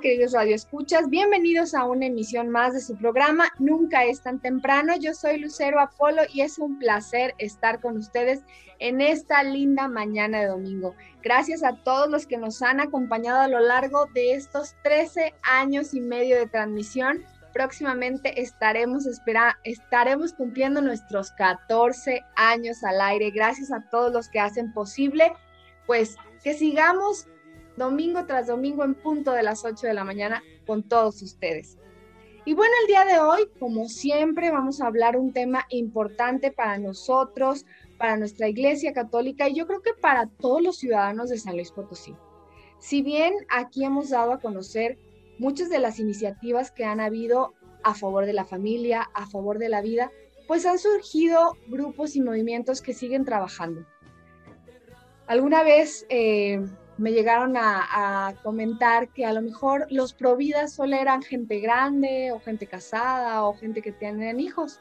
Queridos radioescuchas? Bienvenidos a una emisión más de su programa Nunca es tan temprano. Yo soy Lucero Apolo y es un placer estar con ustedes en esta linda mañana de domingo. Gracias a todos los que nos han acompañado a lo largo de estos 13 años y medio de transmisión. Próximamente estaremos, espera, estaremos cumpliendo nuestros 14 años al aire. Gracias a todos los que hacen posible, pues que sigamos domingo tras domingo en punto de las 8 de la mañana con todos ustedes. Y bueno, el día de hoy, como siempre, vamos a hablar un tema importante para nosotros, para nuestra Iglesia Católica y yo creo que para todos los ciudadanos de San Luis Potosí. Si bien aquí hemos dado a conocer muchas de las iniciativas que han habido a favor de la familia, a favor de la vida, pues han surgido grupos y movimientos que siguen trabajando. Alguna vez eh, me llegaron a, comentar que a lo mejor los providas solo eran gente grande o gente casada o gente que tienen hijos.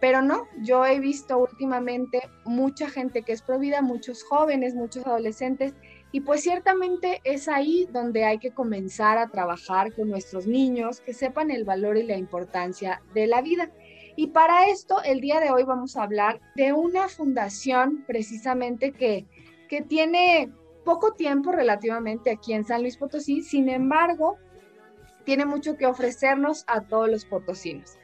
Pero no, yo he visto últimamente mucha gente que es provida, muchos jóvenes, muchos adolescentes, y pues ciertamente es ahí donde hay que comenzar a trabajar con nuestros niños, que sepan el valor y la importancia de la vida. Y para esto, el día de hoy vamos a hablar de una fundación precisamente que, que tiene poco tiempo relativamente aquí en San Luis Potosí, sin embargo, tiene mucho que ofrecernos a todos los potosinos.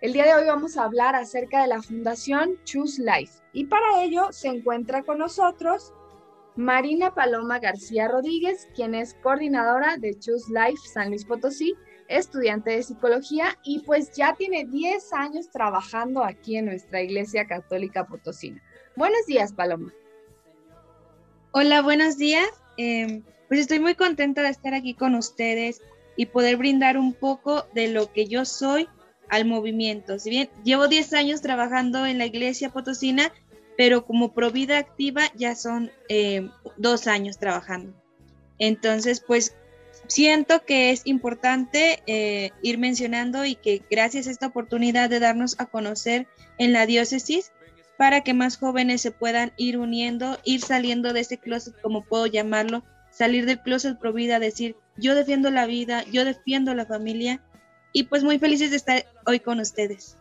El día de hoy vamos a hablar acerca de la Fundación Choose Life y para ello se encuentra con nosotros Marina Paloma García Rodríguez, quien es coordinadora de Choose Life San Luis Potosí, estudiante de psicología y pues ya tiene 10 años trabajando aquí en nuestra Iglesia Católica Potosina. Buenos días, Paloma. Hola, buenos días. Em, pues estoy muy contenta de estar aquí con ustedes y poder brindar un poco de lo que yo soy al movimiento. Si bien llevo 10 años trabajando en la iglesia potosina, pero como provida activa ya son em, dos años trabajando. Entonces, pues siento que es importante eh, ir mencionando y que gracias a esta oportunidad de darnos a conocer en la diócesis, para que más jóvenes se puedan ir uniendo, ir saliendo de ese closet, como puedo llamarlo, salir del closet pro vida, decir, yo defiendo la vida, yo defiendo la familia y pues muy felices de estar hoy con ustedes.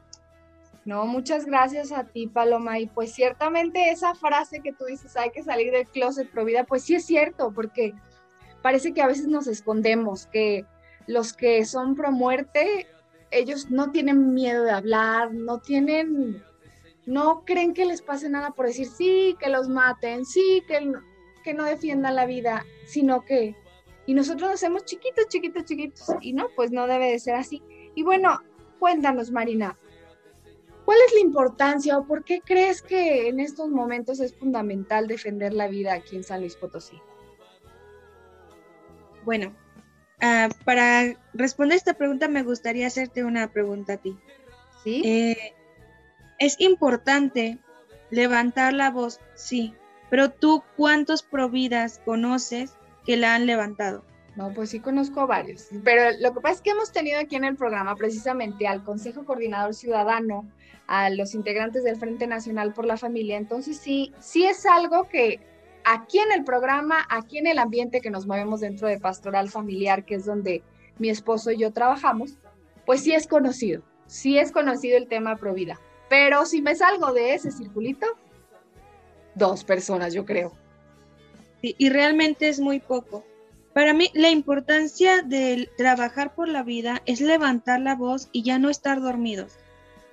No, muchas gracias a ti, Paloma. Y pues ciertamente esa frase que tú dices, hay que salir del closet pro vida, pues sí es cierto, porque parece que a veces nos escondemos, que los que son pro muerte, ellos no tienen miedo de hablar, no tienen no creen que les pase nada por decir sí, que los maten, sí, que, que no defiendan la vida, sino que, y nosotros nos hacemos chiquitos, chiquitos, chiquitos, y no, pues no debe de ser así. Y bueno, cuéntanos, Marina, ¿cuál es la importancia o por qué crees que en estos momentos es fundamental defender la vida aquí en San Luis Potosí? Bueno, ah, para responder esta pregunta me gustaría hacerte una pregunta a ti. ¿Sí? Eh, es importante levantar la voz, sí, pero tú cuántos providas conoces que la han levantado? No, pues sí conozco varios, pero lo que pasa es que hemos tenido aquí en el programa precisamente al Consejo Coordinador Ciudadano, a los integrantes del Frente Nacional por la Familia, entonces sí, sí es algo que aquí en el programa, aquí en el ambiente que nos movemos dentro de Pastoral Familiar, que es donde mi esposo y yo trabajamos, pues sí es conocido, sí es conocido el tema Provida. Pero si me salgo de ese circulito, dos personas, yo creo. y realmente es muy poco. Para mí, la importancia de trabajar por la vida es levantar la voz y ya no estar dormidos.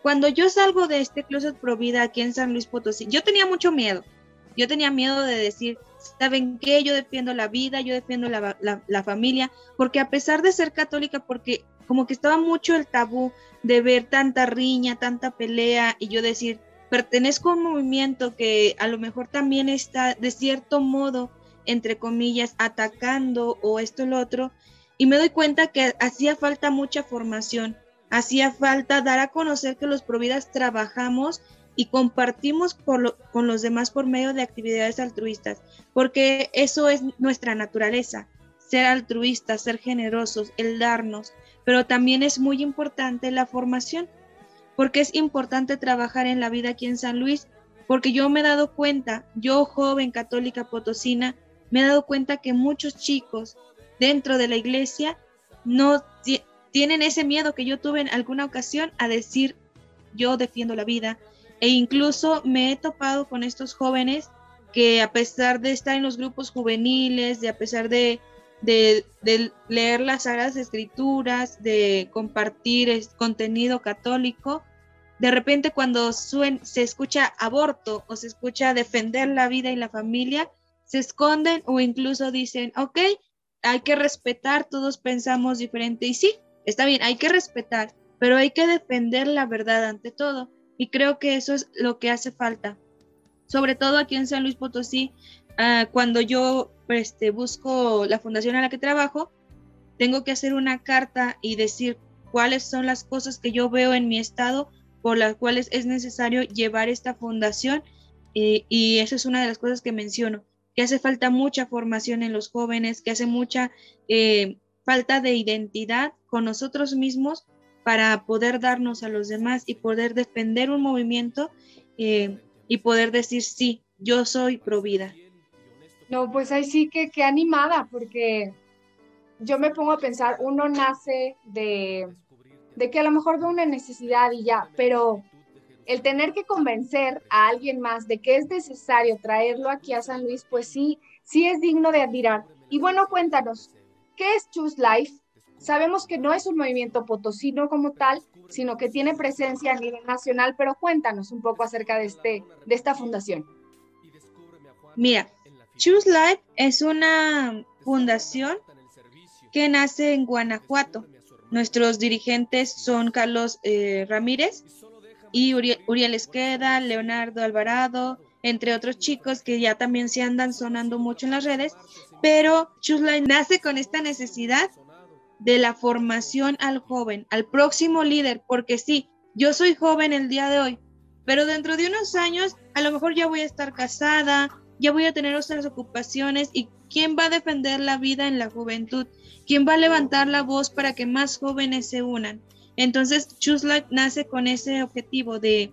Cuando yo salgo de este closet pro vida aquí en San Luis Potosí, yo tenía mucho miedo. Yo tenía miedo de decir, ¿saben qué? Yo defiendo la vida, yo defiendo la, la, familia, porque a pesar de ser católica, porque como que estaba mucho el tabú de ver tanta riña, tanta pelea, y yo decir, pertenezco a un movimiento que a lo mejor también está de cierto modo entre comillas, atacando o esto y lo otro, y me doy cuenta que hacía falta mucha formación, hacía falta dar a conocer que los Providas trabajamos y compartimos con los demás por medio de actividades altruistas, porque eso es nuestra naturaleza, ser altruistas, ser generosos, el darnos, pero también es muy importante la formación, porque es importante trabajar en la vida aquí en San Luis, porque yo me he dado cuenta, yo joven católica potosina, me he dado cuenta que muchos chicos dentro de la iglesia no tienen ese miedo que yo tuve en alguna ocasión a decir yo defiendo la vida e incluso me he topado con estos jóvenes que a pesar de estar en los grupos juveniles, de a pesar de, de, leer las Sagradas Escrituras, de compartir contenido católico, de repente cuando se escucha aborto o se escucha defender la vida y la familia, se esconden o incluso dicen, ok, hay que respetar, todos pensamos diferente y sí, está bien, hay que respetar, pero hay que defender la verdad ante todo. Y creo que eso es lo que hace falta. Sobre todo aquí en San Luis Potosí, ah, cuando yo este, busco la fundación a la que trabajo, tengo que hacer una carta y decir cuáles son las cosas que yo veo en mi estado por las cuales es necesario llevar esta fundación. y, y eso es una de las cosas que menciono que hace falta mucha formación en los jóvenes, que hace mucha eh, falta de identidad con nosotros mismos para poder darnos a los demás y poder defender un movimiento eh, y poder decir, sí, yo soy pro vida. No, pues ahí sí que, animada, porque yo me pongo a pensar, uno nace de, de que a lo mejor ve una necesidad y ya, pero el tener que convencer a alguien más de que es necesario traerlo aquí a San Luis, pues sí, sí es digno de admirar. Y bueno, cuéntanos, ¿qué es Choose Life? Sabemos que no es un movimiento potosino como tal, sino que tiene presencia a nivel nacional, pero cuéntanos un poco acerca de, este, de esta fundación. Mira, Choose Life es una fundación que nace en Guanajuato. Nuestros dirigentes son Carlos eh, Ramírez y Uriel, Esqueda, Leonardo Alvarado, entre otros chicos que ya también se andan sonando mucho en las redes, pero Chusline nace con esta necesidad de la formación al joven, al próximo líder, porque sí, yo soy joven el día de hoy, pero dentro de unos años a lo mejor ya voy a estar casada, ya voy a tener otras ocupaciones y ¿quién va a defender la vida en la juventud? ¿Quién va a levantar la voz para que más jóvenes se unan? Entonces, Choose Life nace con ese objetivo de,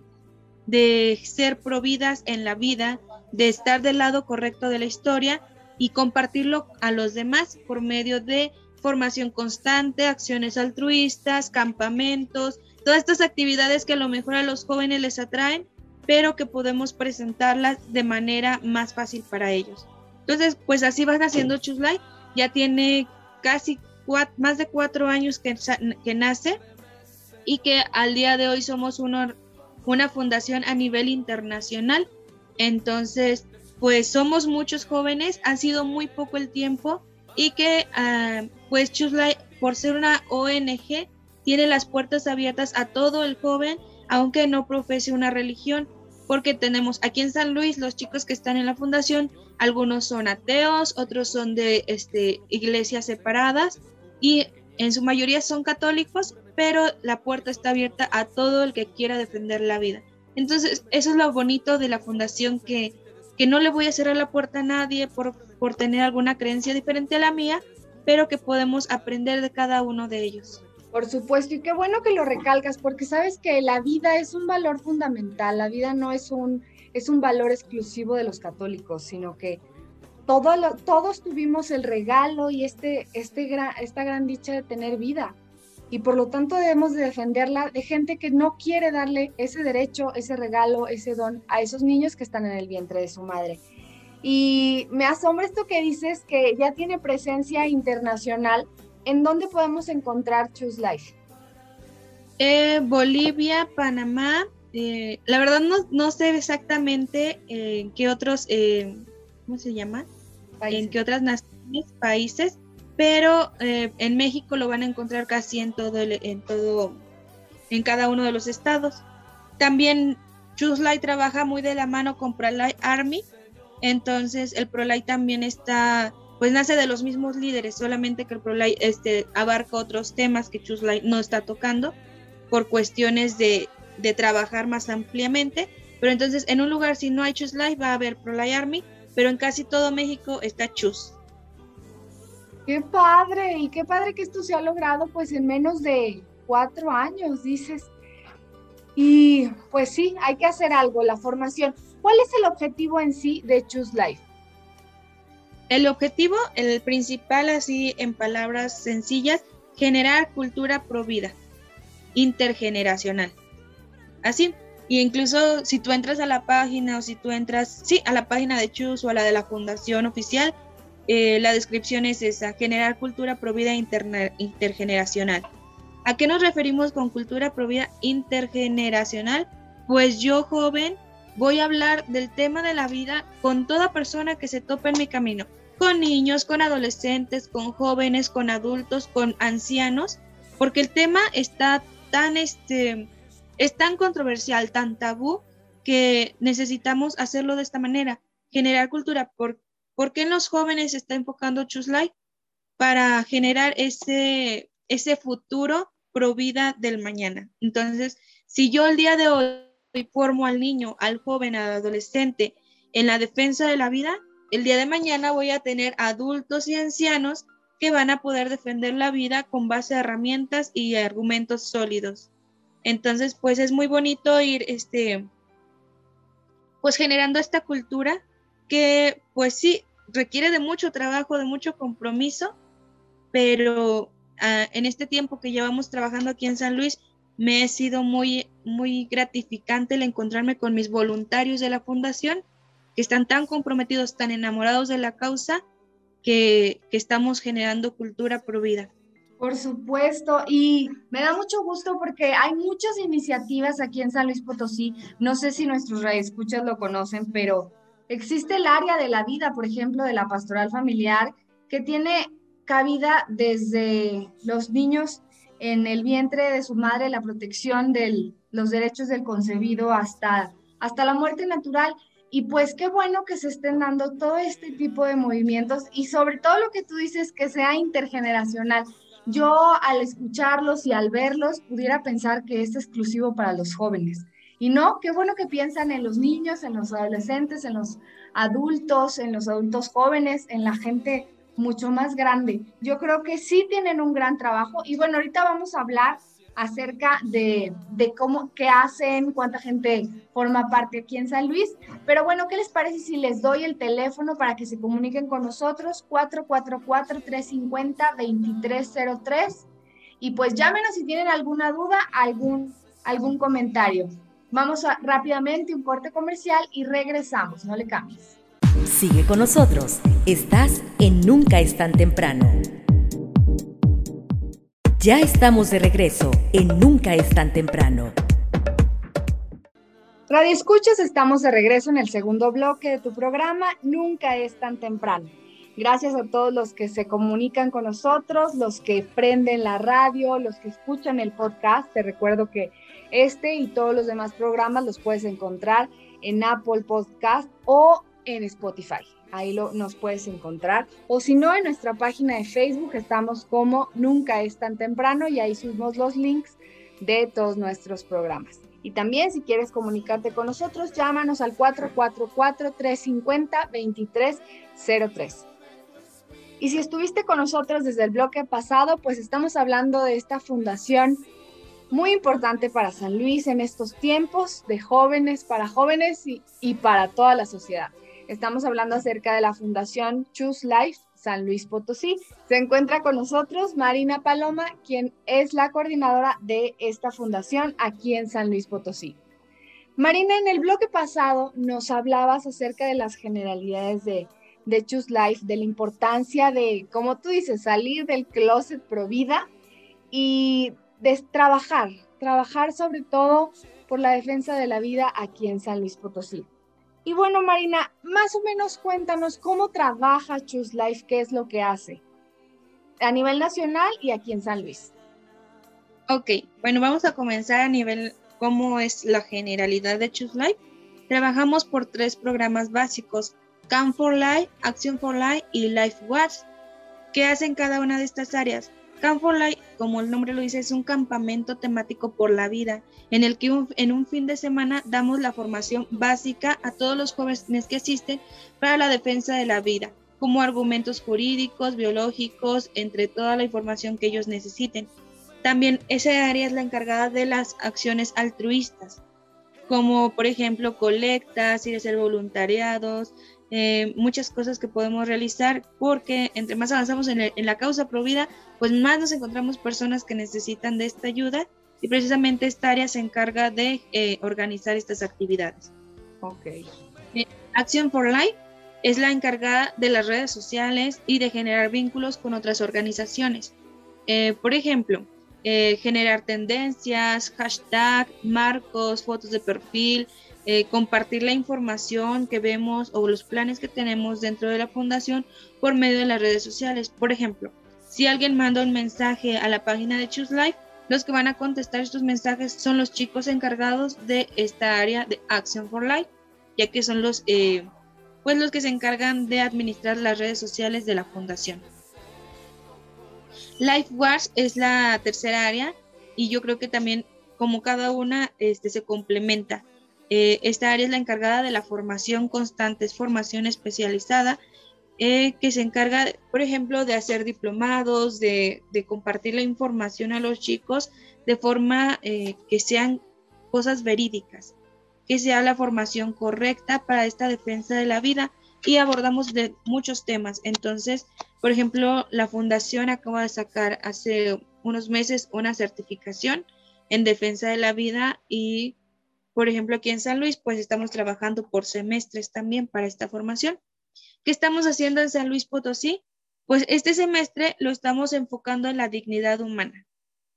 de ser providas en la vida, de estar del lado correcto de la historia y compartirlo a los demás por medio de formación constante, acciones altruistas, campamentos, todas estas actividades que a lo mejor a los jóvenes les atraen, pero que podemos presentarlas de manera más fácil para ellos. Entonces, pues así van haciendo Life. Ya tiene casi más de cuatro años que, que nace y que al día de hoy somos una fundación a nivel internacional. Entonces, pues somos muchos jóvenes, ha sido muy poco el tiempo y que uh, pues Chusla, por ser una ONG, tiene las puertas abiertas a todo el joven, aunque no profese una religión, porque tenemos aquí en San Luis los chicos que están en la fundación, algunos son ateos, otros son de este, iglesias separadas y en su mayoría son católicos, pero la puerta está abierta a todo el que quiera defender la vida. Entonces, eso es lo bonito de la fundación, que, no le voy a cerrar la puerta a nadie por tener alguna creencia diferente a la mía, pero que podemos aprender de cada uno de ellos. Por supuesto, y qué bueno que lo recalcas, porque sabes que la vida es un valor fundamental, la vida no es un, es un valor exclusivo de los católicos, sino que todo todos tuvimos el regalo y este, este esta gran dicha de tener vida. y por lo tanto debemos de defenderla de gente que no quiere darle ese derecho, ese regalo, ese don a esos niños que están en el vientre de su madre. Y me asombra esto que dices que ya tiene presencia internacional. ¿En dónde podemos encontrar Choose Life? Eh, Bolivia, Panamá. Eh, la verdad no, sé exactamente en qué otros, eh, ¿cómo se llama? En qué otras naciones, países, pero en México lo van a encontrar casi en todo, en todo, en cada uno de los estados. También Choose Life trabaja muy de la mano con ProLife Army, entonces el ProLife también está, pues nace de los mismos líderes, solamente que el ProLife este, abarca otros temas que Life no está tocando por cuestiones de, trabajar más ampliamente. Pero entonces en un lugar si no hay Life va a haber ProLife Army, pero en casi todo México está Choose. Qué padre, y qué padre que esto se ha logrado pues en menos de cuatro años, dices. Y pues sí, hay que hacer algo, la formación. ¿Cuál es el objetivo en sí de Choose Life? El objetivo, el principal, así en palabras sencillas, generar cultura pro vida intergeneracional. Así. Y incluso si tú entras a la página o si tú entras, sí, a la página de Chus o a la de la fundación oficial, eh, la descripción es esa, generar cultura provida intergeneracional. ¿A qué nos referimos con cultura provida intergeneracional? Pues yo joven voy a hablar del tema de la vida con toda persona que se tope en mi camino, con niños, con adolescentes, con jóvenes, con adultos, con ancianos, porque el tema está tan, este, es tan controversial, tan tabú, que necesitamos hacerlo de esta manera, generar cultura. ¿Por, ¿por qué en los jóvenes se está enfocando Life? Para generar ese, ese futuro pro vida del mañana. Entonces, si yo el día de hoy formo al niño, al joven, al adolescente en la defensa de la vida, el día de mañana voy a tener adultos y ancianos que van a poder defender la vida con base a herramientas y argumentos sólidos. Entonces, pues es muy bonito ir, este, pues generando esta cultura que, pues sí, requiere de mucho trabajo, de mucho compromiso, pero ah, en este tiempo que llevamos trabajando aquí en San Luis, me ha sido muy, muy gratificante el encontrarme con mis voluntarios de la fundación, que están tan comprometidos, tan enamorados de la causa, que, estamos generando cultura pro vida. Por supuesto, y me da mucho gusto porque hay muchas iniciativas aquí en San Luis Potosí. No sé si nuestros escuchas lo conocen, pero existe el área de la vida, por ejemplo, de la pastoral familiar, que tiene cabida desde los niños en el vientre de su madre, la protección de los derechos del concebido hasta, hasta la muerte natural. Y pues qué bueno que se estén dando todo este tipo de movimientos y sobre todo lo que tú dices, que sea intergeneracional. Yo al escucharlos y al verlos pudiera pensar que es exclusivo para los jóvenes. Y no, qué bueno que piensan en los niños, en los adolescentes, en los adultos, en los adultos jóvenes, en la gente mucho más grande. Yo creo que sí tienen un gran trabajo. Y bueno, ahorita vamos a hablar acerca de, cómo, qué hacen, cuánta gente forma parte aquí en San Luis. Pero bueno, ¿qué les parece si les doy el teléfono para que se comuniquen con nosotros? 444-350-2303. Y pues llámenos si tienen alguna duda, algún, algún comentario. Vamos rápidamente un corte comercial y regresamos, no le cambies. Sigue con nosotros, estás en Nunca es tan temprano. Ya estamos de regreso en Nunca es tan temprano. Radio Escuchas, estamos de regreso en el segundo bloque de tu programa Nunca es tan temprano. Gracias a todos los que se comunican con nosotros, los que prenden la radio, los que escuchan el podcast. Te recuerdo que este y todos los demás programas los puedes encontrar en Apple Podcast o en Spotify ahí lo, nos puedes encontrar. O si no, en nuestra página de Facebook estamos como Nunca es tan temprano y ahí subimos los links de todos nuestros programas. Y también si quieres comunicarte con nosotros, llámanos al 444-350-2303. Y si estuviste con nosotros desde el bloque pasado, pues estamos hablando de esta fundación muy importante para San Luis en estos tiempos de jóvenes, para jóvenes y, y para toda la sociedad. Estamos hablando acerca de la Fundación Choose Life San Luis Potosí. Se encuentra con nosotros Marina Paloma, quien es la coordinadora de esta fundación aquí en San Luis Potosí. Marina, en el bloque pasado nos hablabas acerca de las generalidades de, de Choose Life, de la importancia de, como tú dices, salir del closet pro vida y de trabajar, trabajar sobre todo por la defensa de la vida aquí en San Luis Potosí. Y bueno, Marina, más o menos cuéntanos cómo trabaja Choose Life, qué es lo que hace a nivel nacional y aquí en San Luis. Ok, bueno, vamos a comenzar a nivel cómo es la generalidad de Choose Life. Trabajamos por tres programas básicos, Camp for Life, Action for Life y Life Watch. ¿Qué hacen cada una de estas áreas? Camp for Life, como el nombre lo dice, es un campamento temático por la vida, en el que en un fin de semana damos la formación básica a todos los jóvenes que asisten para la defensa de la vida, como argumentos jurídicos, biológicos, entre toda la información que ellos necesiten. También esa área es la encargada de las acciones altruistas, como por ejemplo colectas, ir a hacer voluntariados, eh, muchas cosas que podemos realizar porque entre más avanzamos en, la causa provida, pues más nos encontramos personas que necesitan de esta ayuda y precisamente esta área se encarga de eh, organizar estas actividades. Ok. Eh, Action for Life es la encargada de las redes sociales y de generar vínculos con otras organizaciones. por ejemplo, generar tendencias, hashtag, marcos, fotos de perfil, eh, compartir la información que vemos o los planes que tenemos dentro de la fundación por medio de las redes sociales. Por ejemplo, si alguien manda un mensaje a la página de Choose Life, los que van a contestar estos mensajes son los chicos encargados de esta área de Action for Life, ya que son los, eh, pues los que se encargan de administrar las redes sociales de la fundación. Life Wars es la tercera área y yo creo que también como cada una este, se complementa. Eh, esta área es la encargada de la formación constante, es formación especializada eh, que se encarga, por ejemplo, de hacer diplomados, de, compartir la información a los chicos de forma eh, que sean cosas verídicas, que sea la formación correcta para esta defensa de la vida y abordamos de muchos temas. Entonces, por ejemplo, la fundación acaba de sacar hace unos meses una certificación en defensa de la vida y por ejemplo, aquí en San Luis, pues estamos trabajando por semestres también para esta formación. ¿Qué estamos haciendo en San Luis Potosí? Pues este semestre lo estamos enfocando en la dignidad humana.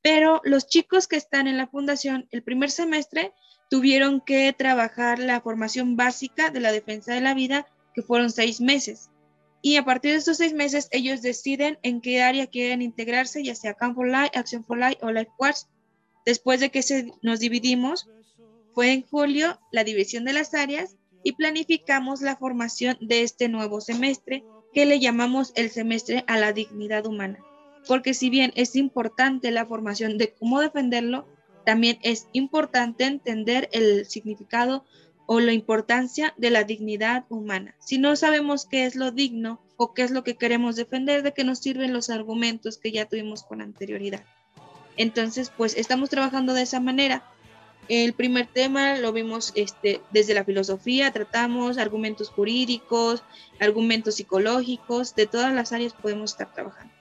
Pero los chicos que están en la fundación, el primer semestre, tuvieron que trabajar la formación básica de la defensa de la vida, que fueron seis meses. Y a partir de estos seis meses, ellos deciden en qué área quieren integrarse, ya sea Camp for Life, Action for Life o Life Quartz. Después de que se, nos dividimos, fue en julio la división de las áreas y planificamos la formación de este nuevo semestre que le llamamos el semestre a la dignidad humana. Porque si bien es importante la formación de cómo defenderlo, también es importante entender el significado o la importancia de la dignidad humana. Si no sabemos qué es lo digno o qué es lo que queremos defender, de qué nos sirven los argumentos que ya tuvimos con anterioridad. Entonces, pues estamos trabajando de esa manera el primer tema lo vimos este, desde la filosofía, tratamos argumentos jurídicos, argumentos psicológicos, de todas las áreas podemos estar trabajando.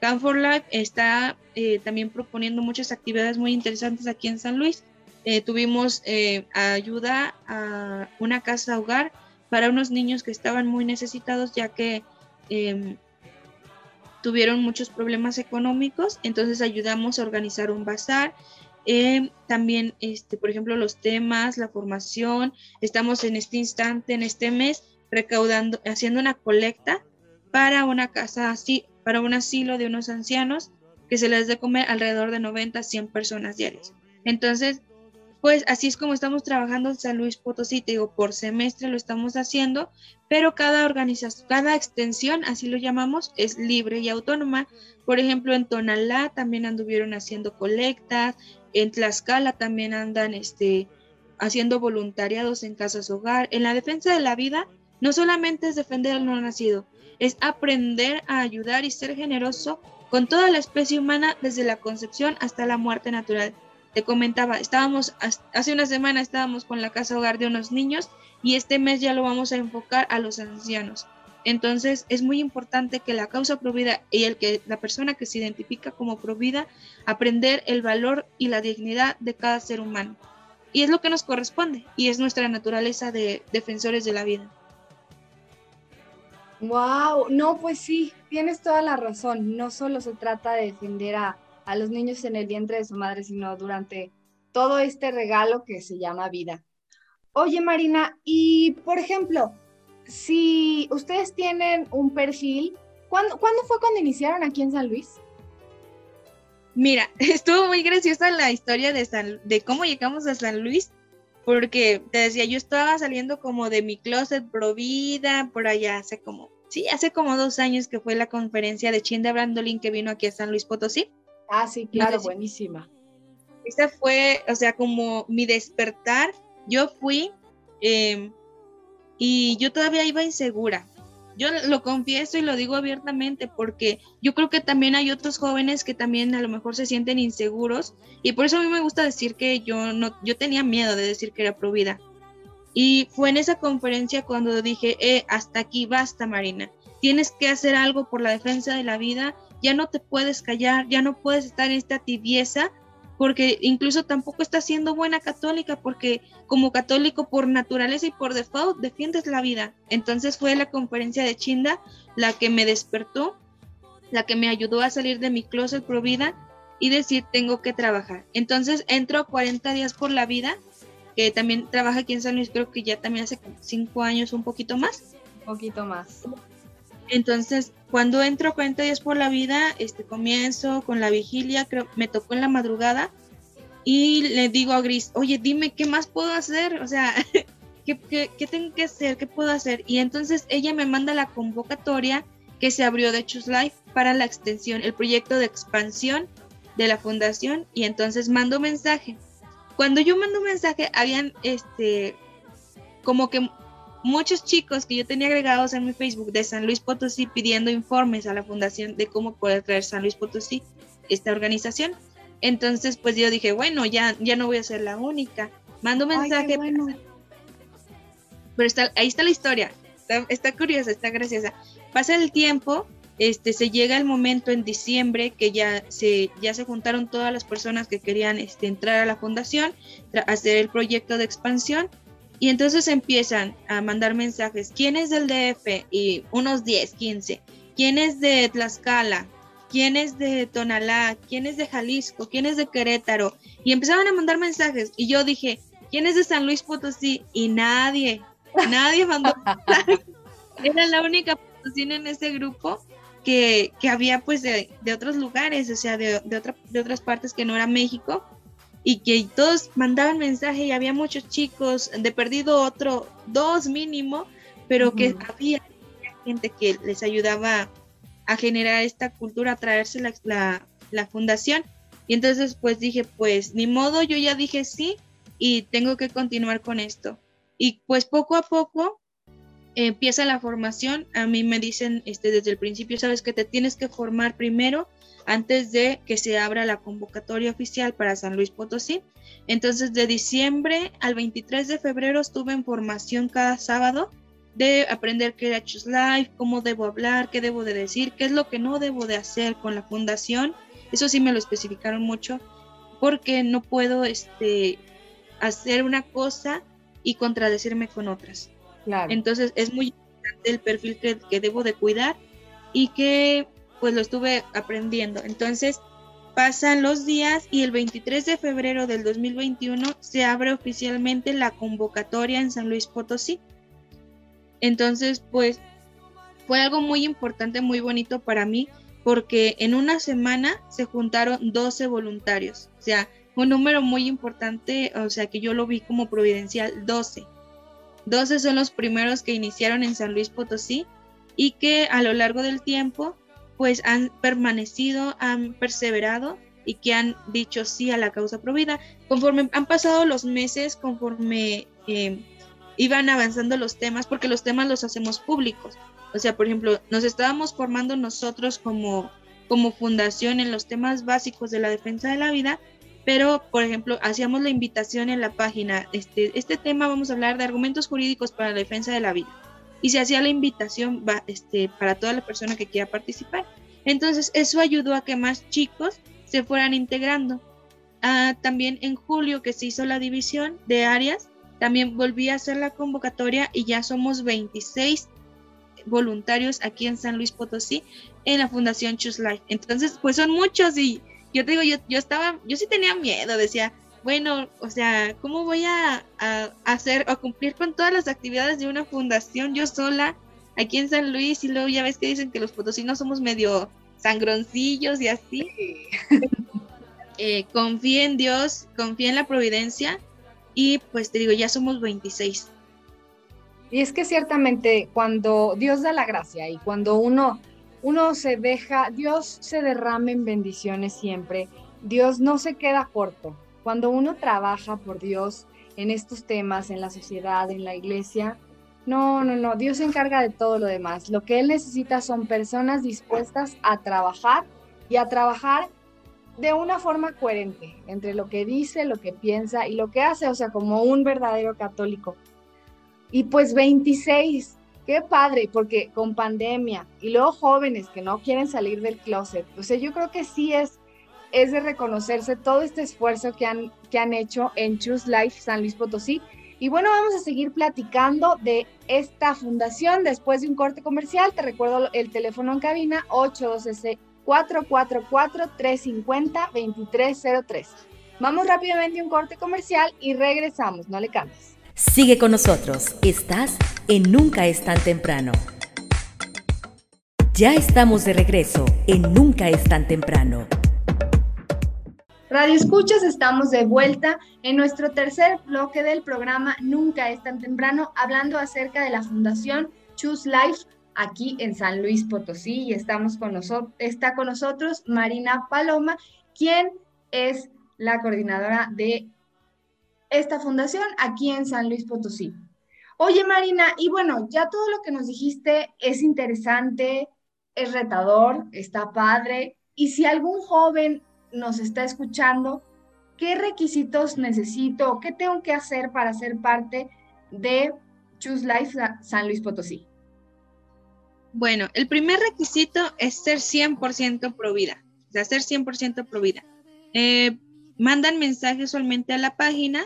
Camp for Life está eh, también proponiendo muchas actividades muy interesantes aquí en San Luis. Eh, tuvimos eh, ayuda a una casa hogar para unos niños que estaban muy necesitados ya que em, tuvieron muchos problemas económicos, entonces ayudamos a organizar un bazar eh, también, este, por ejemplo, los temas, la formación. Estamos en este instante, en este mes, recaudando, haciendo una colecta para una casa así, para un asilo de unos ancianos que se les dé comer alrededor de 90 a 100 personas diarias. Entonces, pues así es como estamos trabajando en San Luis Potosí, te digo, por semestre lo estamos haciendo, pero cada organización, cada extensión, así lo llamamos, es libre y autónoma. Por ejemplo, en Tonalá también anduvieron haciendo colectas, en Tlaxcala también andan este, haciendo voluntariados en casas hogar. En la defensa de la vida, no solamente es defender al no nacido, es aprender a ayudar y ser generoso con toda la especie humana desde la concepción hasta la muerte natural. Te comentaba, estábamos hace una semana estábamos con la casa hogar de unos niños y este mes ya lo vamos a enfocar a los ancianos. Entonces es muy importante que la causa provida y el que la persona que se identifica como provida aprender el valor y la dignidad de cada ser humano. Y es lo que nos corresponde y es nuestra naturaleza de defensores de la vida. Wow, no, pues sí, tienes toda la razón. No solo se trata de defender a, a los niños en el vientre de su madre, sino durante todo este regalo que se llama vida. Oye, Marina, y por ejemplo, si ustedes tienen un perfil, ¿cuándo, fue cuando iniciaron aquí en San Luis? Mira, estuvo muy graciosa la historia de, de cómo llegamos a San Luis, porque te decía, yo estaba saliendo como de mi closet provida por allá hace como, sí, hace como dos años que fue la conferencia de Chinda Brandolin que vino aquí a San Luis Potosí. Ah, sí, claro, buenísima. Esa fue, o sea, como mi despertar. Yo fui, eh, y yo todavía iba insegura. Yo lo confieso y lo digo abiertamente porque yo creo que también hay otros jóvenes que también a lo mejor se sienten inseguros y por eso a mí me gusta decir que yo no yo tenía miedo de decir que era provida. Y fue en esa conferencia cuando dije, eh, hasta aquí basta, Marina. Tienes que hacer algo por la defensa de la vida. Ya no te puedes callar, ya no puedes estar en esta tibieza porque incluso tampoco estás siendo buena católica, porque como católico por naturaleza y por default defiendes la vida. Entonces fue la conferencia de Chinda la que me despertó, la que me ayudó a salir de mi closet pro vida y decir tengo que trabajar. Entonces entro a 40 días por la vida, que también trabaja aquí en San Luis, creo que ya también hace cinco años, un poquito más. Un poquito más. Entonces, cuando entro 40 días por la vida, este comienzo con la vigilia, creo me tocó en la madrugada y le digo a Gris, oye, dime qué más puedo hacer, o sea, ¿qué, qué, tengo que hacer? ¿Qué puedo hacer? Y entonces ella me manda la convocatoria que se abrió de Choose Life para la extensión, el proyecto de expansión de la fundación y entonces mando mensaje. Cuando yo mando mensaje, habían este como que muchos chicos que yo tenía agregados en mi Facebook de San Luis Potosí pidiendo informes a la fundación de cómo poder traer San Luis Potosí, esta organización. Entonces, pues yo dije, bueno, ya, ya no voy a ser la única. Mando mensaje. Pero está, ahí está la historia. Está, curiosa, está graciosa. Pasa el tiempo, este, se llega el momento en diciembre que ya se, ya se juntaron todas las personas que querían este, entrar a la fundación, hacer el proyecto de expansión y entonces empiezan a mandar mensajes. ¿Quién es del DF? Y unos 10, 15. ¿Quién es de Tlaxcala? ¿Quién es de Tonalá? ¿Quién es de Jalisco? ¿Quién es de Querétaro? Y empezaban a mandar mensajes. Y yo dije, ¿quién es de San Luis Potosí? Y nadie, nadie mandó mensajes. Era la única Potosí en ese grupo que, que había pues de, de, otros lugares, o sea, de, de, otra, de otras partes que no era México y que todos mandaban mensaje y había muchos chicos, de perdido otro, dos mínimo, pero que había gente que les ayudaba a generar esta cultura, a traerse la, la, fundación. Y entonces pues dije, pues ni modo, yo ya dije sí y tengo que continuar con esto. Y pues poco a poco empieza la formación. A mí me dicen este, desde el principio, sabes que te tienes que formar primero antes de que se abra la convocatoria oficial para San Luis Potosí. Entonces, de diciembre al 23 de febrero estuve en formación cada sábado de aprender qué era Choose Life, cómo debo hablar, qué debo de decir, qué es lo que no debo de hacer con la fundación. Eso sí me lo especificaron mucho porque no puedo este, hacer una cosa y contradecirme con otras. Entonces es muy importante el perfil que, que debo de cuidar y que pues lo estuve aprendiendo. Entonces pasan los días y el 23 de febrero del 2021 se abre oficialmente la convocatoria en San Luis Potosí. Entonces, pues fue algo muy importante, muy bonito para mí, porque en una semana se juntaron 12 voluntarios, o sea, un número muy importante, o sea, que yo lo vi como providencial, 12. 12 son los primeros que iniciaron en San Luis Potosí y que a lo largo del tiempo pues han permanecido, han perseverado y que han dicho sí a la causa provida. Conforme han pasado los meses, conforme eh, iban avanzando los temas, porque los temas los hacemos públicos. O sea, por ejemplo, nos estábamos formando nosotros como, como fundación en los temas básicos de la defensa de la vida, pero, por ejemplo, hacíamos la invitación en la página, este, este tema vamos a hablar de argumentos jurídicos para la defensa de la vida y se hacía la invitación este, para toda la persona que quiera participar. Entonces eso ayudó a que más chicos se fueran integrando. Ah, también en julio que se hizo la división de áreas, también volví a hacer la convocatoria y ya somos 26 voluntarios aquí en San Luis Potosí en la Fundación Choose Life. Entonces, pues son muchos y yo te digo, yo, yo estaba, yo sí tenía miedo, decía, bueno, o sea, ¿cómo voy a, hacer o cumplir con todas las actividades de una fundación yo sola aquí en San Luis? Y luego ya ves que dicen que los potosinos somos medio sangroncillos y así. eh, confía en Dios, confía en la providencia y pues te digo, ya somos 26. Y es que ciertamente cuando Dios da la gracia y cuando uno, uno se deja, Dios se derrama en bendiciones siempre, Dios no se queda corto. Cuando uno trabaja por Dios en estos temas, en la sociedad, en la iglesia, no, no, no, Dios se encarga de todo lo demás. Lo que Él necesita son personas dispuestas a trabajar y a trabajar de una forma coherente entre lo que dice, lo que piensa y lo que hace, o sea, como un verdadero católico. Y pues 26, qué padre, porque con pandemia y luego jóvenes que no quieren salir del closet, o sea, yo creo que sí es, es de reconocerse todo este esfuerzo que han, que han hecho en Choose Life San Luis Potosí. Y bueno, vamos a seguir platicando de esta fundación después de un corte comercial. Te recuerdo el teléfono en cabina 812 444-350-2303. Vamos rápidamente a un corte comercial y regresamos, no le cambies. Sigue con nosotros, estás en Nunca es tan temprano. Ya estamos de regreso en Nunca es tan temprano. Radio Escuchas, estamos de vuelta en nuestro tercer bloque del programa Nunca es tan temprano, hablando acerca de la Fundación Choose Life aquí en San Luis Potosí y estamos con está con nosotros Marina Paloma, quien es la coordinadora de esta fundación aquí en San Luis Potosí. Oye Marina, y bueno, ya todo lo que nos dijiste es interesante, es retador, está padre, y si algún joven nos está escuchando, ¿qué requisitos necesito? ¿Qué tengo que hacer para ser parte de Choose Life San Luis Potosí? Bueno, el primer requisito es ser 100% provida, o sea, ser 100% provida. Eh, mandan mensajes solamente a la página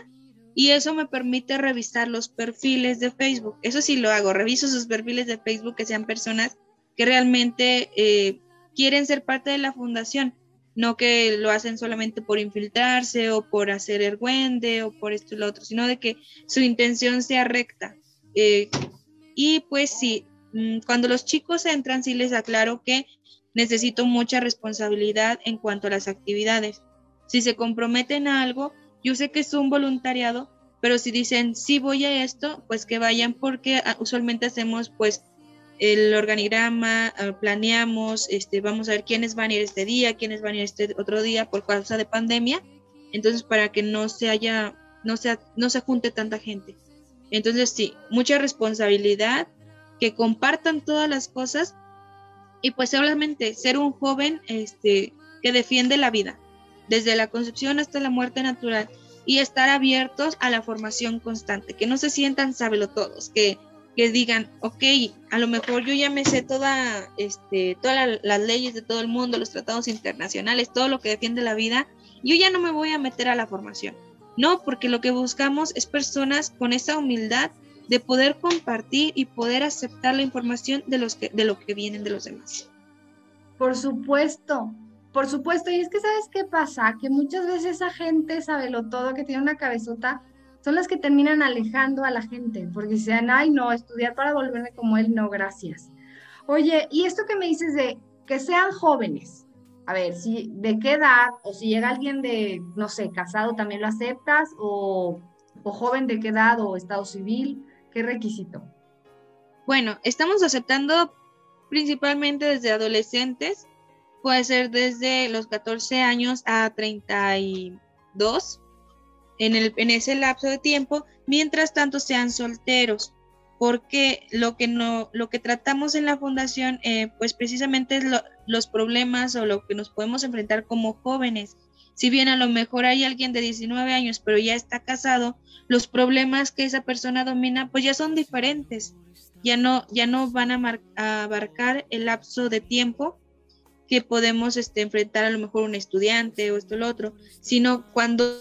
y eso me permite revisar los perfiles de Facebook. Eso sí lo hago, reviso sus perfiles de Facebook que sean personas que realmente eh, quieren ser parte de la fundación, no que lo hacen solamente por infiltrarse o por hacer ergüende o por esto y lo otro, sino de que su intención sea recta. Eh, y pues sí, Mm, cuando los chicos entran, sí les aclaro que necesito mucha responsabilidad en cuanto a las actividades. Si se comprometen a algo, yo sé que es un voluntariado, pero si dicen sí voy a esto, pues que vayan porque ah, usualmente hacemos pues el organigrama, ah, planeamos, este, vamos a ver quiénes van a ir este día, quiénes van a ir este otro día por causa de pandemia. Entonces, para que no se haya, no se, no se junte tanta gente. Entonces, sí, mucha responsabilidad, que compartan todas las cosas y pues solamente ser un joven este, que defiende la vida, desde la concepción hasta la muerte natural y estar abiertos a la formación constante, que no se sientan todos, que, que digan, ok, a lo mejor yo ya me sé toda, este, todas las leyes de todo el mundo, los tratados internacionales, todo lo que defiende la vida, yo ya no me voy a meter a la formación. No, porque lo que buscamos es personas con esa humildad de poder compartir y poder aceptar la información de, los que, de lo que vienen de los demás. Por supuesto, por supuesto. Y es que sabes qué pasa, que muchas veces esa gente sabe lo todo, que tiene una cabezota, son las que terminan alejando a la gente, porque dicen, ay, no, estudiar para volverme como él, no, gracias. Oye, y esto que me dices de que sean jóvenes, a ver, si de qué edad, o si llega alguien de, no sé, casado, también lo aceptas, o, o joven de qué edad, o estado civil, ¿Qué requisito? Bueno, estamos aceptando principalmente desde adolescentes, puede ser desde los 14 años a 32 en, ese lapso de tiempo, mientras tanto sean solteros, porque lo que, no, lo que tratamos en la fundación, eh, pues precisamente es los problemas o lo que nos podemos enfrentar como jóvenes si bien a lo mejor hay alguien de 19 años, pero ya está casado, los problemas que esa persona domina, pues ya son diferentes. ya no, ya no van a, abarcar el lapso de tiempo que podemos este, enfrentar a lo mejor un estudiante o esto o lo otro, sino cuando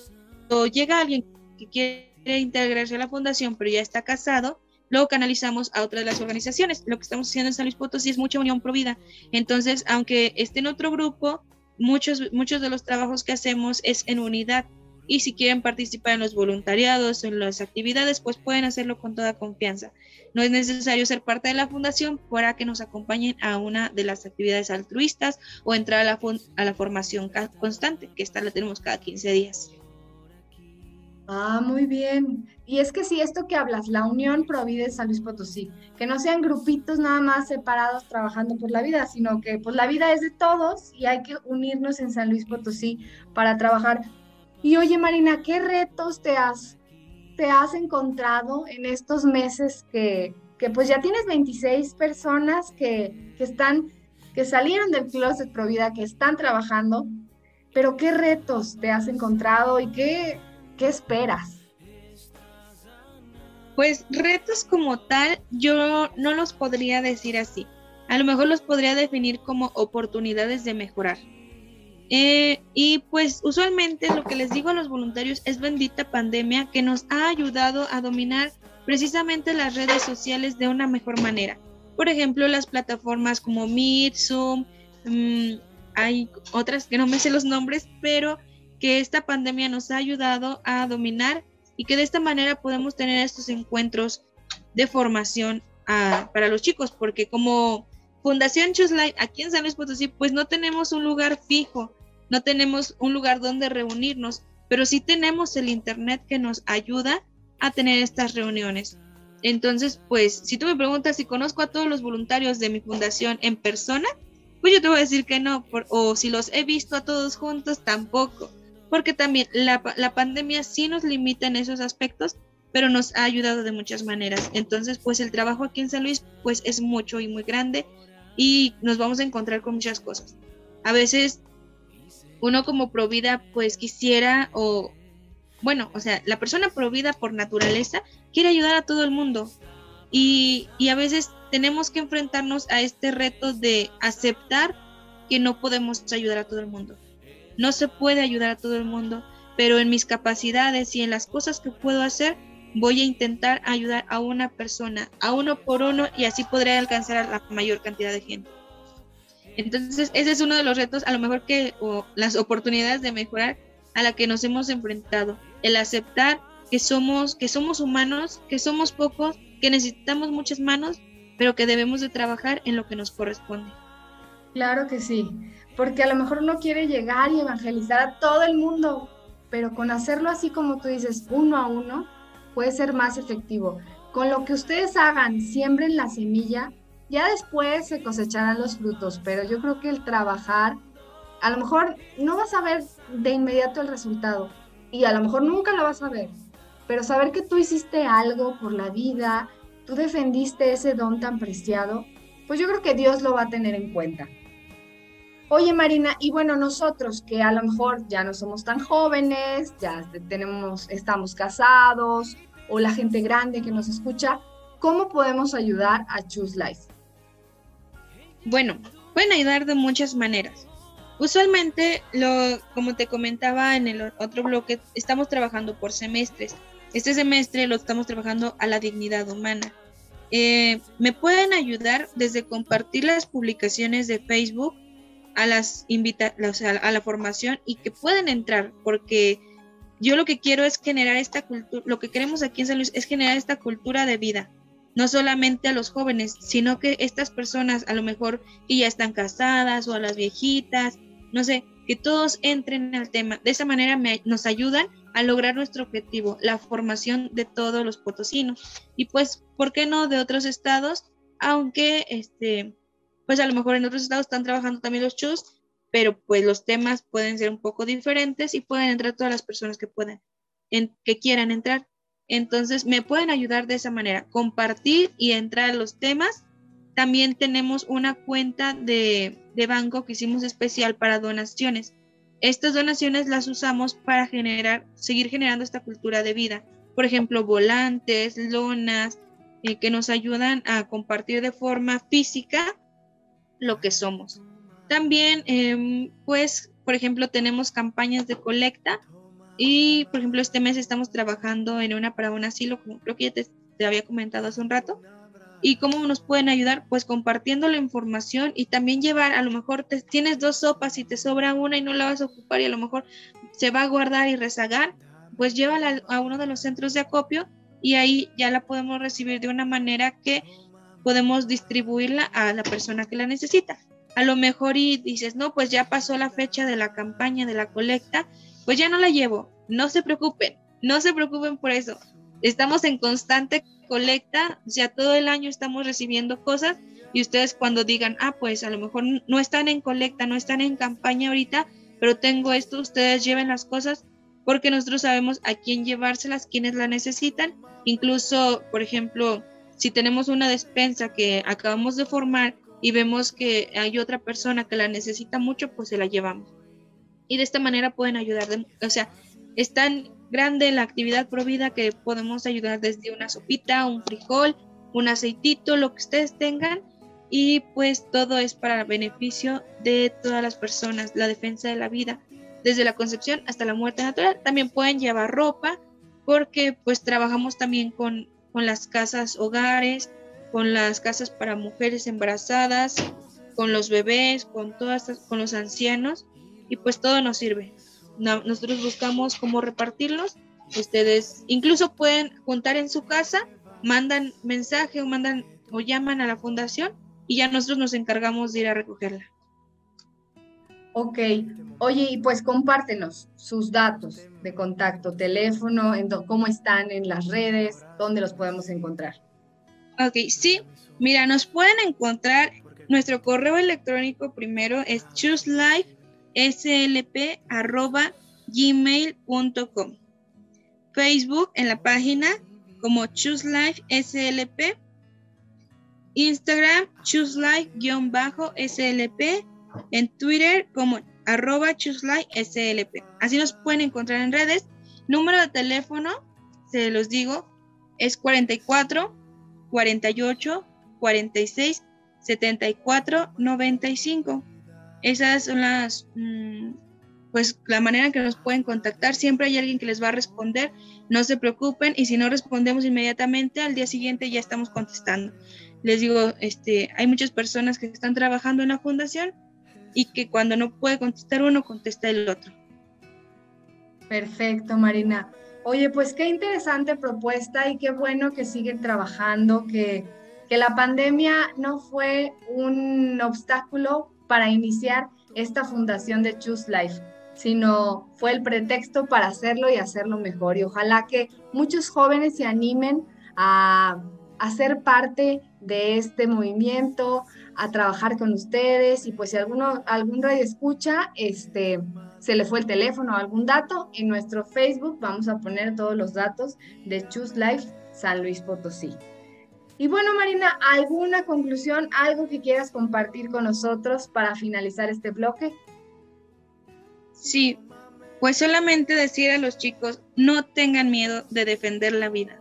llega alguien que quiere integrarse a la fundación pero ya está casado, luego canalizamos a otra de las organizaciones. Lo que estamos haciendo en San Luis Potosí es mucha unión provida. Entonces, aunque esté en otro grupo, muchos, muchos de los trabajos que hacemos es en unidad y si quieren participar en los voluntariados en las actividades, pues pueden hacerlo con toda confianza. No es necesario ser parte de la fundación para que nos acompañen a una de las actividades altruistas o entrar a la, a la formación constante, que esta la tenemos cada 15 días. Ah, muy bien. Y es que si esto que hablas, la Unión Provide San Luis Potosí, que no sean grupitos nada más separados trabajando por la vida, sino que pues la vida es de todos y hay que unirnos en San Luis Potosí para trabajar y oye, Marina, ¿qué retos te has, te has encontrado en estos meses que, que pues ya tienes 26 personas que, que, están, que salieron del closet Provida, que están trabajando, pero qué retos te has encontrado y qué, qué esperas? Pues retos como tal, yo no los podría decir así. A lo mejor los podría definir como oportunidades de mejorar. Eh, y pues usualmente lo que les digo a los voluntarios es bendita pandemia que nos ha ayudado a dominar precisamente las redes sociales de una mejor manera. Por ejemplo, las plataformas como Meet, Zoom, mm, hay otras que no me sé los nombres, pero que esta pandemia nos ha ayudado a dominar y que de esta manera podemos tener estos encuentros de formación para los chicos, porque como Fundación Chuslight aquí en San Luis Potosí, pues no tenemos un lugar fijo no tenemos un lugar donde reunirnos, pero sí tenemos el Internet que nos ayuda a tener estas reuniones. Entonces, pues, si tú me preguntas si conozco a todos los voluntarios de mi fundación en persona, pues yo te voy a decir que no, o si los he visto a todos juntos, tampoco, porque también la, la pandemia sí nos limita en esos aspectos, pero nos ha ayudado de muchas maneras. Entonces, pues el trabajo aquí en San Luis, pues es mucho y muy grande y nos vamos a encontrar con muchas cosas. A veces uno como provida pues quisiera o bueno, o sea, la persona provida por naturaleza quiere ayudar a todo el mundo y, y a veces tenemos que enfrentarnos a este reto de aceptar que no podemos ayudar a todo el mundo. No se puede ayudar a todo el mundo, pero en mis capacidades y en las cosas que puedo hacer, voy a intentar ayudar a una persona, a uno por uno, y así podré alcanzar a la mayor cantidad de gente. Entonces, ese es uno de los retos, a lo mejor que, o las oportunidades de mejorar a la que nos hemos enfrentado. El aceptar que somos, que somos humanos, que somos pocos, que necesitamos muchas manos, pero que debemos de trabajar en lo que nos corresponde. Claro que sí, porque a lo mejor uno quiere llegar y evangelizar a todo el mundo, pero con hacerlo así como tú dices, uno a uno, puede ser más efectivo. Con lo que ustedes hagan, siembren la semilla, ya después se cosecharán los frutos, pero yo creo que el trabajar, a lo mejor no vas a ver de inmediato el resultado y a lo mejor nunca lo vas a ver, pero saber que tú hiciste algo por la vida, tú defendiste ese don tan preciado, pues yo creo que Dios lo va a tener en cuenta. Oye Marina, y bueno, nosotros que a lo mejor ya no somos tan jóvenes, ya tenemos, estamos casados, o la gente grande que nos escucha, ¿cómo podemos ayudar a Choose Life? Bueno, pueden ayudar de muchas maneras. Usualmente, lo, como te comentaba en el otro bloque, estamos trabajando por semestres. Este semestre lo estamos trabajando a la dignidad humana. Eh, me pueden ayudar desde compartir las publicaciones de Facebook a las invita a la formación y que pueden entrar, porque yo lo que quiero es generar esta cultura, lo que queremos aquí en San Luis es generar esta cultura de vida no solamente a los jóvenes, sino que estas personas a lo mejor que ya están casadas o a las viejitas, no sé, que todos entren al tema. De esa manera nos ayudan a lograr nuestro objetivo, la formación de todos los potosinos. Y pues, ¿por qué no de otros estados? Aunque, este, pues a lo mejor en otros estados están trabajando también los chus, pero pues los temas pueden ser un poco diferentes y pueden entrar todas las personas que puedan, en, que quieran entrar. Entonces, me pueden ayudar de esa manera, compartir y entrar a los temas. También tenemos una cuenta de, banco que hicimos especial para donaciones. Estas donaciones las usamos para generar, seguir generando esta cultura de vida. Por ejemplo, volantes, lonas, eh, que nos ayudan a compartir de forma física lo que somos. También, em, pues, por ejemplo, tenemos campañas de colecta y, por ejemplo, este mes estamos trabajando en una para un asilo, como creo que ya te, había comentado hace un rato. ¿Y cómo nos pueden ayudar? Pues compartiendo la información y también llevar, a lo mejor te, tienes dos sopas y te sobra una y no la vas a ocupar y a lo mejor se va a guardar y rezagar, pues llévala a uno de los centros de acopio y ahí ya la podemos recibir de una manera que podemos distribuirla a la persona que la necesita. A lo mejor y dices, no, pues ya pasó la fecha de la campaña, de la colecta, pues ya no la llevo. No se preocupen, no se preocupen por eso. Estamos en constante colecta, sea, todo el año estamos recibiendo cosas y ustedes cuando digan, ah, pues a lo mejor no están en colecta, no están en campaña ahorita, pero tengo esto, ustedes lleven las cosas porque nosotros sabemos a quién llevárselas, quienes la necesitan. Incluso, por ejemplo, si tenemos una despensa que acabamos de formar y vemos que hay otra persona que la necesita mucho, pues se la llevamos. Y de esta manera pueden ayudar. o sea, es tan grande la actividad provida que podemos ayudar desde una sopita, un frijol, un aceitito, lo que ustedes tengan. Y pues todo es para beneficio de todas las personas, la defensa de la vida desde la concepción hasta la muerte natural. También pueden llevar ropa porque pues trabajamos también con, con las casas hogares, con las casas para mujeres embarazadas, con los bebés, con todas con los ancianos y pues todo nos sirve. nosotros buscamos cómo repartirlos. Ustedes incluso pueden juntar en su casa, mandan mensaje o mandan o llaman a la fundación y ya nosotros nos encargamos de ir a recogerla. Ok, oye, y pues compártenos sus datos de contacto, teléfono, en cómo están en las redes, dónde los podemos encontrar. Ok, sí, mira, nos pueden encontrar, nuestro correo electrónico primero es chooselifeslp.gmail.com Facebook en la página como chooselifeslp Instagram chooselife-slp en Twitter como arroba. Así nos pueden encontrar en redes. Número de teléfono, se los digo, es 44 48 46 74 95. Esas son las, mm, pues la manera en que nos pueden contactar. Siempre hay alguien que les va a responder. No se preocupen y si no respondemos inmediatamente, al día siguiente ya estamos contestando. Les digo, este, hay muchas personas que están trabajando en la fundación y que cuando no puede contestar uno, contesta el otro. Perfecto, Marina. Oye, pues qué interesante propuesta y qué bueno que siguen trabajando, que, que la pandemia no fue un obstáculo para iniciar esta fundación de Choose Life, sino fue el pretexto para hacerlo y hacerlo mejor. Y ojalá que muchos jóvenes se animen a, a ser parte de este movimiento, a trabajar con ustedes y pues si alguno, algún radio escucha, este, se le fue el teléfono o algún dato, en nuestro Facebook vamos a poner todos los datos de Choose Life San Luis Potosí. Y bueno, Marina, ¿alguna conclusión, algo que quieras compartir con nosotros para finalizar este bloque? Sí, pues solamente decir a los chicos, no tengan miedo de defender la vida.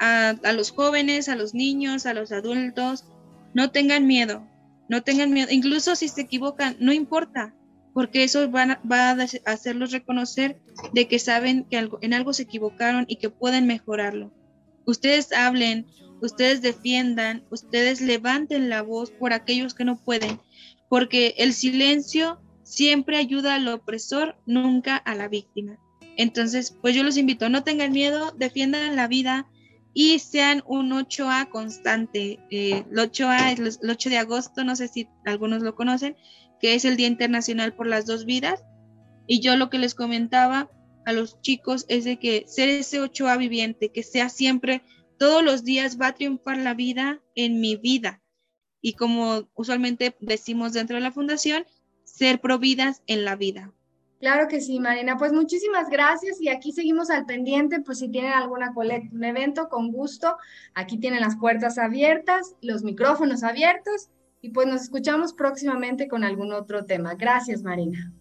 A, a los jóvenes, a los niños, a los adultos, no tengan miedo, no tengan miedo, incluso si se equivocan, no importa, porque eso va a hacerlos reconocer de que saben que en algo se equivocaron y que pueden mejorarlo. Ustedes hablen, ustedes defiendan, ustedes levanten la voz por aquellos que no pueden, porque el silencio siempre ayuda al opresor, nunca a la víctima. Entonces, pues yo los invito, no tengan miedo, defiendan la vida, y sean un 8A constante. Eh, el 8A es el 8 de agosto, no sé si algunos lo conocen, que es el Día Internacional por las Dos Vidas. Y yo lo que les comentaba a los chicos es de que ser ese 8A viviente, que sea siempre, todos los días va a triunfar la vida en mi vida. Y como usualmente decimos dentro de la fundación, ser providas en la vida. Claro que sí, Marina. Pues muchísimas gracias y aquí seguimos al pendiente, pues si tienen alguna colecta, un evento, con gusto. Aquí tienen las puertas abiertas, los micrófonos abiertos y pues nos escuchamos próximamente con algún otro tema. Gracias, Marina.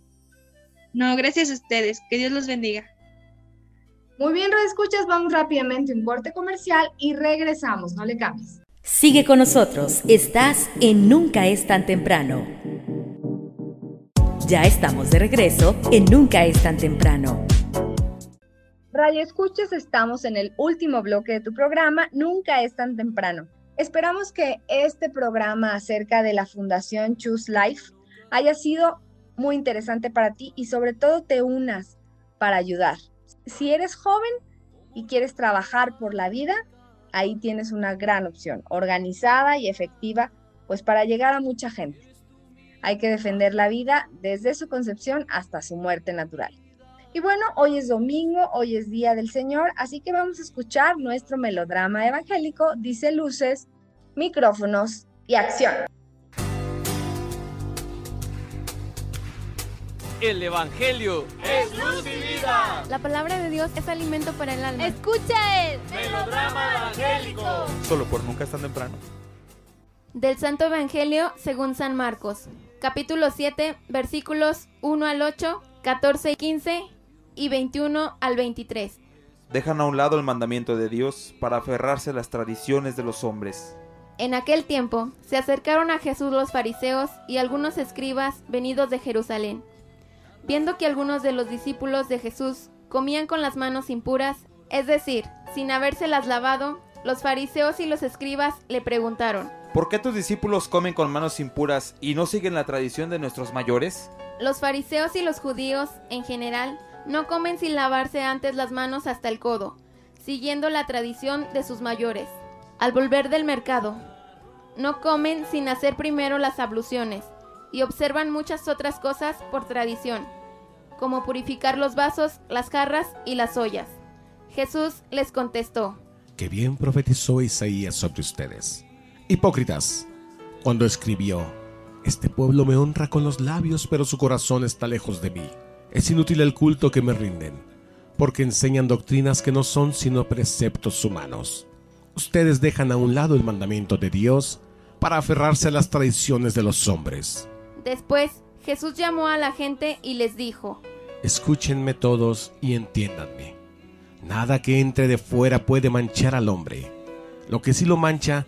No, gracias a ustedes. Que Dios los bendiga. Muy bien, escuchas, vamos rápidamente a un corte comercial y regresamos, no le cambies. Sigue con nosotros, estás en Nunca es tan temprano. Ya estamos de regreso en Nunca es tan temprano. Radio Escuchas, estamos en el último bloque de tu programa, Nunca es tan temprano. Esperamos que este programa acerca de la Fundación Choose Life haya sido muy interesante para ti y sobre todo te unas para ayudar. Si eres joven y quieres trabajar por la vida, ahí tienes una gran opción, organizada y efectiva, pues para llegar a mucha gente. Hay que defender la vida desde su concepción hasta su muerte natural. Y bueno, hoy es domingo, hoy es Día del Señor, así que vamos a escuchar nuestro melodrama evangélico, dice luces, micrófonos y acción. El Evangelio es luz y vida. La palabra de Dios es alimento para el alma. Escucha el melodrama evangélico. Solo por nunca es tan temprano. Del Santo Evangelio según San Marcos, capítulo 7, versículos 1 al 8, 14 y 15 y 21 al 23. Dejan a un lado el mandamiento de Dios para aferrarse a las tradiciones de los hombres. En aquel tiempo se acercaron a Jesús los fariseos y algunos escribas venidos de Jerusalén viendo que algunos de los discípulos de Jesús comían con las manos impuras, es decir, sin habérselas lavado, los fariseos y los escribas le preguntaron, ¿Por qué tus discípulos comen con manos impuras y no siguen la tradición de nuestros mayores? Los fariseos y los judíos, en general, no comen sin lavarse antes las manos hasta el codo, siguiendo la tradición de sus mayores. Al volver del mercado, no comen sin hacer primero las abluciones, y observan muchas otras cosas por tradición, como purificar los vasos, las jarras y las ollas. Jesús les contestó, Que bien profetizó Isaías sobre ustedes. Hipócritas, cuando escribió, Este pueblo me honra con los labios, pero su corazón está lejos de mí. Es inútil el culto que me rinden, porque enseñan doctrinas que no son sino preceptos humanos. Ustedes dejan a un lado el mandamiento de Dios para aferrarse a las tradiciones de los hombres. Después Jesús llamó a la gente y les dijo, Escúchenme todos y entiéndanme. Nada que entre de fuera puede manchar al hombre. Lo que sí lo mancha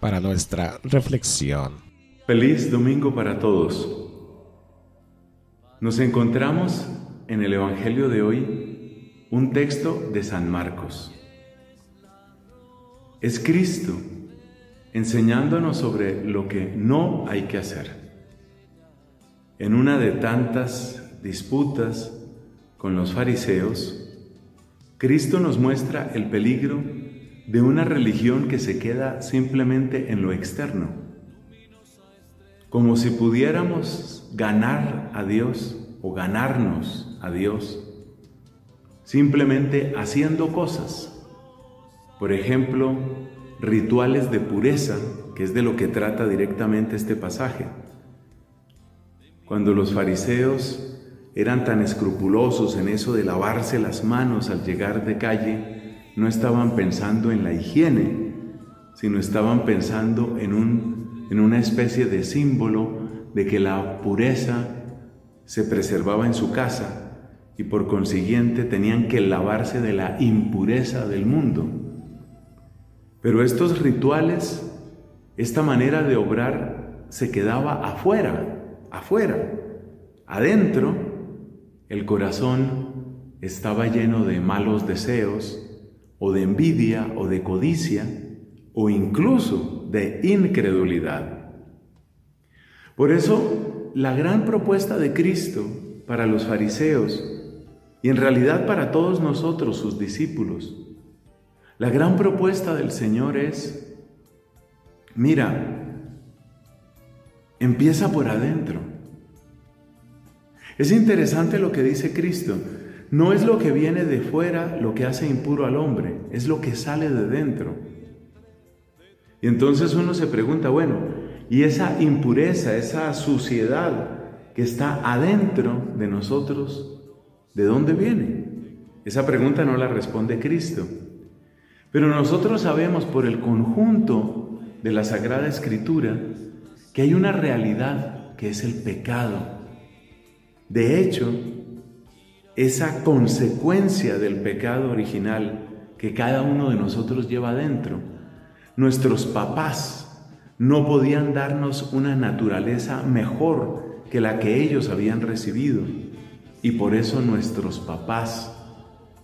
Para nuestra reflexión. Feliz domingo para todos. Nos encontramos en el Evangelio de hoy un texto de San Marcos. Es Cristo enseñándonos sobre lo que no hay que hacer. En una de tantas disputas con los fariseos, Cristo nos muestra el peligro de una religión que se queda simplemente en lo externo, como si pudiéramos ganar a Dios o ganarnos a Dios simplemente haciendo cosas. Por ejemplo, rituales de pureza, que es de lo que trata directamente este pasaje. Cuando los fariseos eran tan escrupulosos en eso de lavarse las manos al llegar de calle, no estaban pensando en la higiene, sino estaban pensando en, un, en una especie de símbolo de que la pureza se preservaba en su casa y por consiguiente tenían que lavarse de la impureza del mundo. Pero estos rituales, esta manera de obrar, se quedaba afuera, afuera. Adentro, el corazón estaba lleno de malos deseos, o de envidia, o de codicia, o incluso de incredulidad. Por eso, la gran propuesta de Cristo para los fariseos, y en realidad para todos nosotros, sus discípulos, la gran propuesta del Señor es, mira, empieza por adentro. Es interesante lo que dice Cristo. No es lo que viene de fuera lo que hace impuro al hombre, es lo que sale de dentro. Y entonces uno se pregunta, bueno, ¿y esa impureza, esa suciedad que está adentro de nosotros, de dónde viene? Esa pregunta no la responde Cristo. Pero nosotros sabemos por el conjunto de la Sagrada Escritura que hay una realidad que es el pecado. De hecho, esa consecuencia del pecado original que cada uno de nosotros lleva dentro. Nuestros papás no podían darnos una naturaleza mejor que la que ellos habían recibido. Y por eso nuestros papás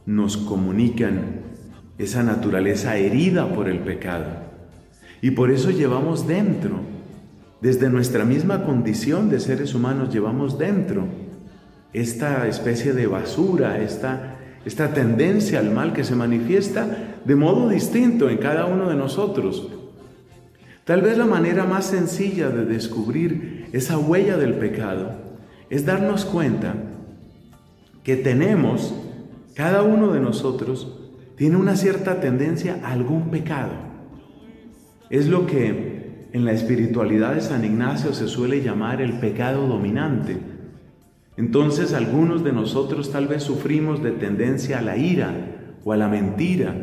nos comunican esa naturaleza herida por el pecado. Y por eso llevamos dentro, desde nuestra misma condición de seres humanos, llevamos dentro esta especie de basura, esta, esta tendencia al mal que se manifiesta de modo distinto en cada uno de nosotros. Tal vez la manera más sencilla de descubrir esa huella del pecado es darnos cuenta que tenemos, cada uno de nosotros, tiene una cierta tendencia a algún pecado. Es lo que en la espiritualidad de San Ignacio se suele llamar el pecado dominante entonces algunos de nosotros tal vez sufrimos de tendencia a la ira o a la mentira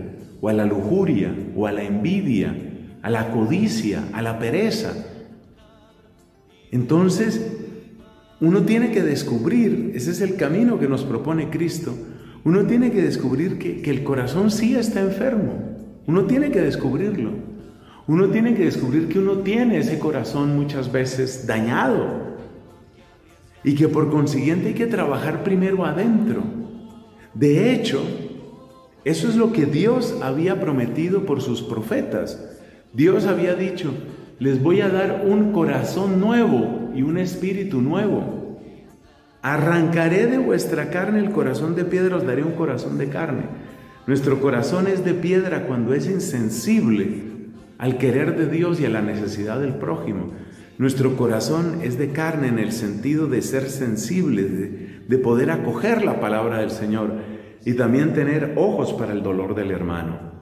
o a la lujuria o a la envidia, a la codicia, a la pereza. Entonces, uno tiene que descubrir, ese es el camino que nos propone Cristo, uno tiene que descubrir que, que el corazón sí está enfermo, uno tiene que descubrirlo, uno tiene que descubrir que uno tiene ese corazón muchas veces dañado, y que por consiguiente hay que trabajar primero adentro. De hecho, eso es lo que Dios había prometido por sus profetas. Dios había dicho, les voy a dar un corazón nuevo y un espíritu nuevo. Arrancaré de vuestra carne el corazón de piedra, os daré un corazón de carne. Nuestro corazón es de piedra cuando es insensible al querer de Dios y a la necesidad del prójimo. Nuestro corazón es de carne en el sentido de ser sensible, de, poder acoger la palabra del Señor y también tener ojos para el dolor del hermano.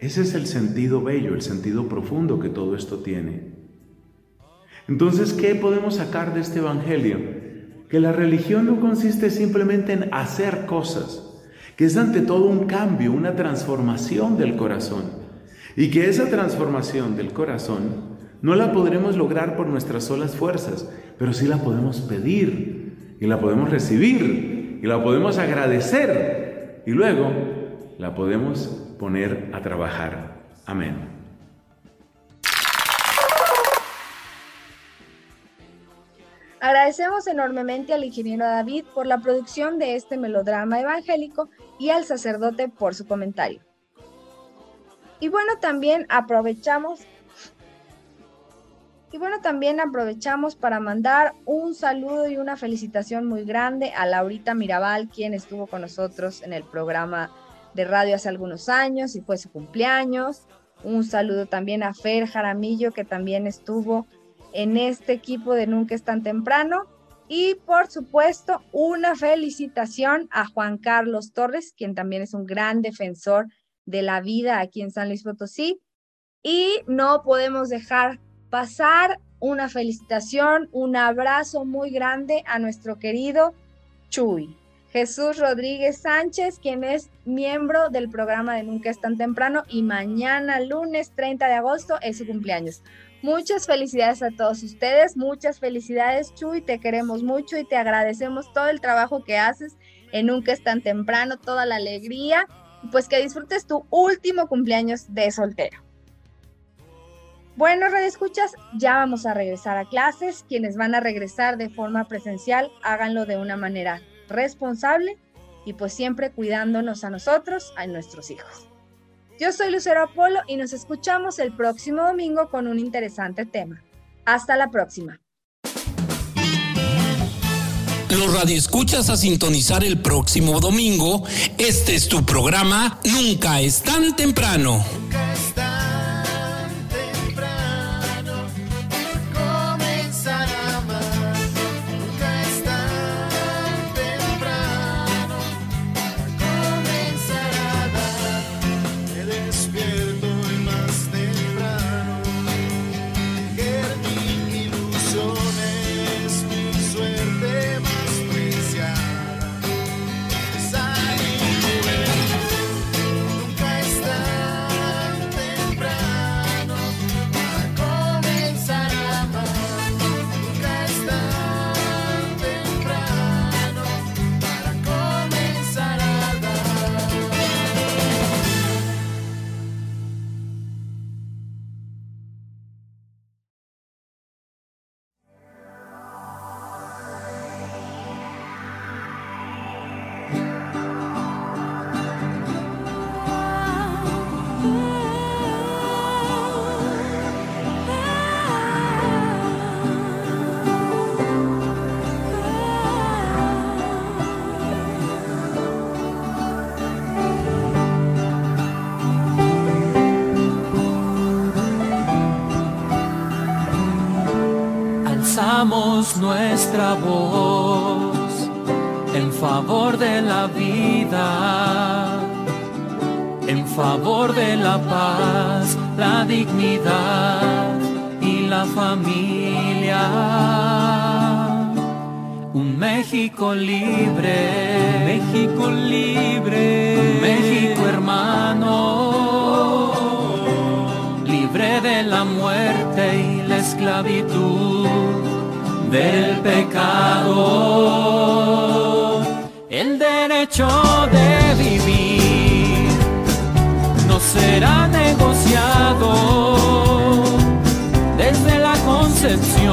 Ese es el sentido bello, el sentido profundo que todo esto tiene. Entonces, ¿qué podemos sacar de este Evangelio? Que la religión no consiste simplemente en hacer cosas, que es ante todo un cambio, una transformación del corazón. Y que esa transformación del corazón no la podremos lograr por nuestras solas fuerzas, pero sí la podemos pedir y la podemos recibir y la podemos agradecer y luego la podemos poner a trabajar. Amén. Agradecemos enormemente al ingeniero David por la producción de este melodrama evangélico y al sacerdote por su comentario. Y bueno, también aprovechamos y bueno, también aprovechamos para mandar un saludo y una felicitación muy grande a Laurita Mirabal, quien estuvo con nosotros en el programa de radio hace algunos años y fue su cumpleaños. Un saludo también a Fer Jaramillo, que también estuvo en este equipo de Nunca es tan temprano. Y por supuesto, una felicitación a Juan Carlos Torres, quien también es un gran defensor de la vida aquí en San Luis Potosí. Y no podemos dejar pasar una felicitación, un abrazo muy grande a nuestro querido Chuy. Jesús Rodríguez Sánchez, quien es miembro del programa de Nunca es tan temprano y mañana lunes 30 de agosto es su cumpleaños. Muchas felicidades a todos ustedes, muchas felicidades Chuy, te queremos mucho y te agradecemos todo el trabajo que haces en Nunca es tan temprano, toda la alegría, pues que disfrutes tu último cumpleaños de soltero. Bueno, Escuchas, ya vamos a regresar a clases. Quienes van a regresar de forma presencial, háganlo de una manera responsable y pues siempre cuidándonos a nosotros, a nuestros hijos. Yo soy Lucero Apolo y nos escuchamos el próximo domingo con un interesante tema. Hasta la próxima. Los radioescuchas a sintonizar el próximo domingo. Este es tu programa Nunca es tan temprano. Nuestra voz en favor de la vida, en favor de la paz, la dignidad y la familia. Un México libre, México libre, un México hermano, libre de la muerte y la esclavitud del pecado, el derecho de vivir no será negociado desde la concepción.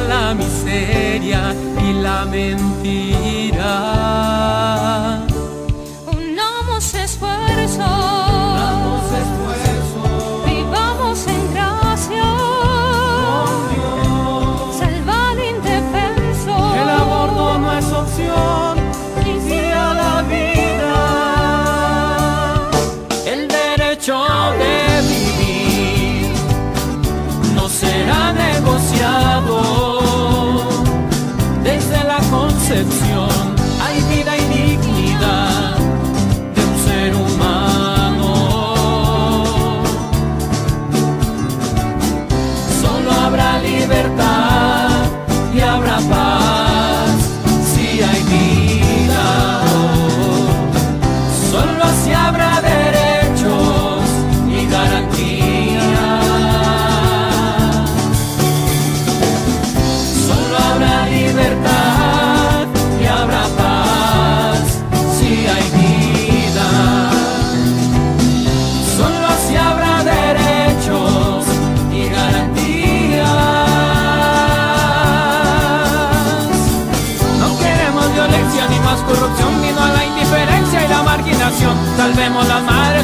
la miseria y la mentira. Unamos esfuerzos. decepción.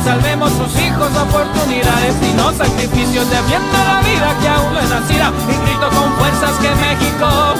salvemos sus hijos oportunidades y no sacrificios, de defiendo la vida que aún no es nacida y grito con fuerzas que México